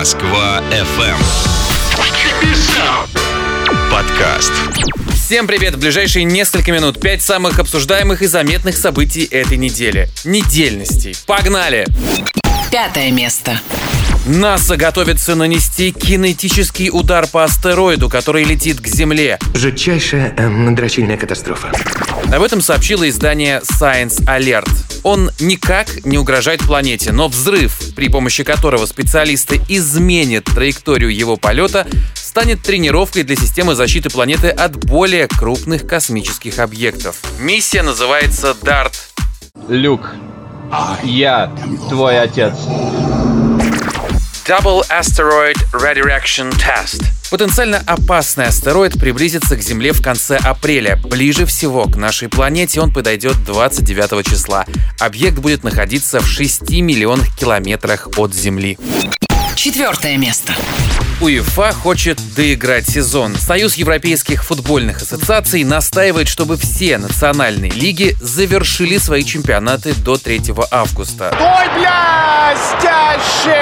Москва FM. Подкаст. Всем привет! В ближайшие несколько минут пять самых обсуждаемых и заметных событий этой недели. Недельностей. Погнали! Пятое место. НАСА готовится нанести кинетический удар по астероиду, который летит к Земле. Жутчайшая эм, дрочильная катастрофа. Об этом сообщило издание Science Alert. Он никак не угрожает планете, но взрыв, при помощи которого специалисты изменят траекторию его полета, станет тренировкой для системы защиты планеты от более крупных космических объектов. Миссия называется DART. Люк, я твой отец. Double Asteroid Redirection Test. Потенциально опасный астероид приблизится к Земле в конце апреля. Ближе всего к нашей планете он подойдет 29 числа. Объект будет находиться в 6 миллионах километрах от Земли. Четвертое место. УЕФА хочет доиграть сезон. Союз европейских футбольных ассоциаций настаивает, чтобы все национальные лиги завершили свои чемпионаты до 3 августа. Ой, блестяще!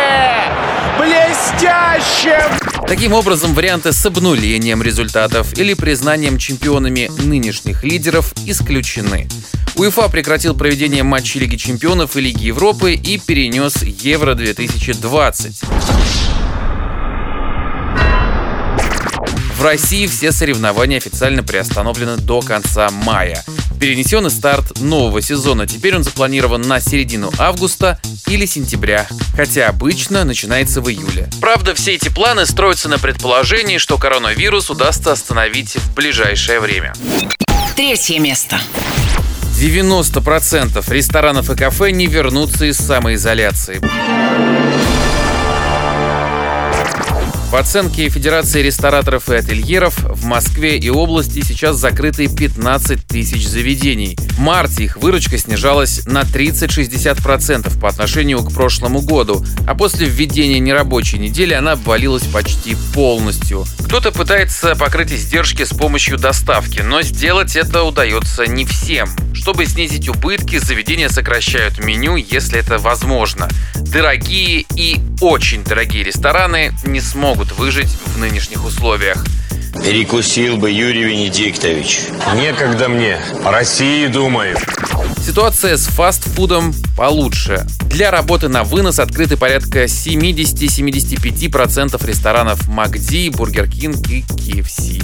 Блестяще! Таким образом, варианты с обнулением результатов или признанием чемпионами нынешних лидеров исключены. УЕФА прекратил проведение матчей Лиги чемпионов и Лиги Европы и перенес Евро-2020. В России все соревнования официально приостановлены до конца мая. Перенесен и старт нового сезона. Теперь он запланирован на середину августа или сентября, хотя обычно начинается в июле. Правда, все эти планы строятся на предположении, что коронавирус удастся остановить в ближайшее время. Третье место. 90% ресторанов и кафе не вернутся из самоизоляции. В оценке Федерации рестораторов и ательеров в Москве и области сейчас закрыты 15 тысяч заведений. В марте их выручка снижалась на 30-60% по отношению к прошлому году, а после введения нерабочей недели она обвалилась почти полностью. Кто-то пытается покрыть издержки с помощью доставки, но сделать это удается не всем. Чтобы снизить убытки, заведения сокращают меню, если это возможно. Дорогие и очень дорогие рестораны не смогут выжить в нынешних условиях. Перекусил бы Юрий Венедиктович. Некогда мне. О России думаю. Ситуация с фастфудом получше. Для работы на вынос открыты порядка 70-75% ресторанов МакДи, Burger King и KFC.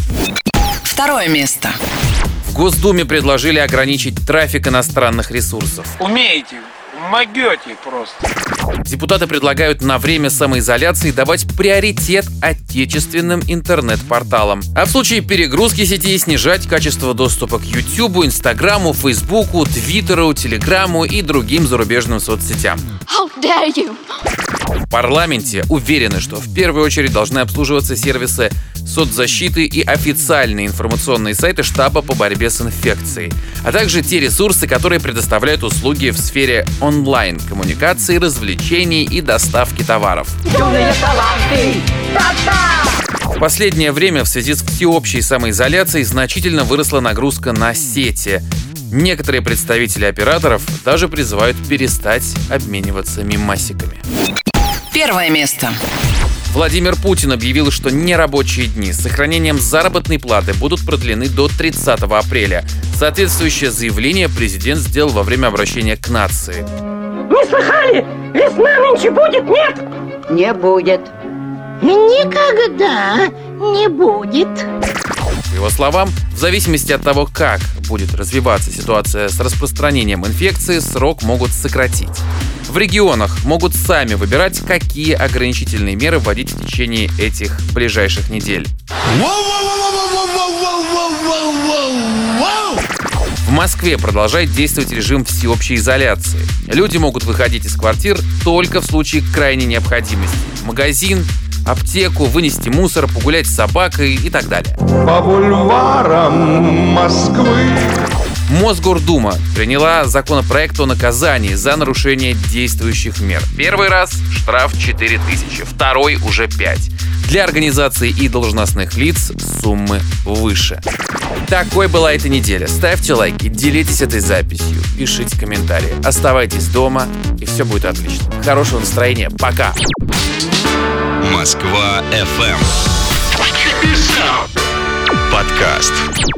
Второе место. В Госдуме предложили ограничить трафик иностранных ресурсов. Умеете, могете просто. Депутаты предлагают на время самоизоляции давать приоритет отечественным интернет-порталам. А в случае перегрузки сети снижать качество доступа к YouTube, Инстаграму, Фейсбуку, Твиттеру, Телеграму и другим зарубежным соцсетям. How dare you! В парламенте уверены, что в первую очередь должны обслуживаться сервисы соцзащиты и официальные информационные сайты штаба по борьбе с инфекцией, а также те ресурсы, которые предоставляют услуги в сфере онлайн-коммуникации, развлечений и доставки товаров. В последнее время в связи с всеобщей самоизоляцией значительно выросла нагрузка на сети. Некоторые представители операторов даже призывают перестать обмениваться мимасиками. Первое место. Владимир Путин объявил, что нерабочие дни с сохранением заработной платы будут продлены до 30 апреля. Соответствующее заявление президент сделал во время обращения к нации. Не слыхали? Весна нынче будет, нет? Не будет. Никогда не будет. По его словам, в зависимости от того, как будет развиваться ситуация с распространением инфекции, срок могут сократить. В регионах могут сами выбирать, какие ограничительные меры вводить в течение этих ближайших недель. В Москве продолжает действовать режим всеобщей изоляции. Люди могут выходить из квартир только в случае крайней необходимости. Магазин, аптеку, вынести мусор, погулять с собакой и так далее. По бульварам Москвы. Мосгордума приняла законопроект о наказании за нарушение действующих мер. Первый раз штраф 4000, второй уже 5. Для организаций и должностных лиц суммы выше. Такой была эта неделя. Ставьте лайки, делитесь этой записью, пишите комментарии. Оставайтесь дома, и все будет отлично. Хорошего настроения. Пока! Москва FM. Подкаст.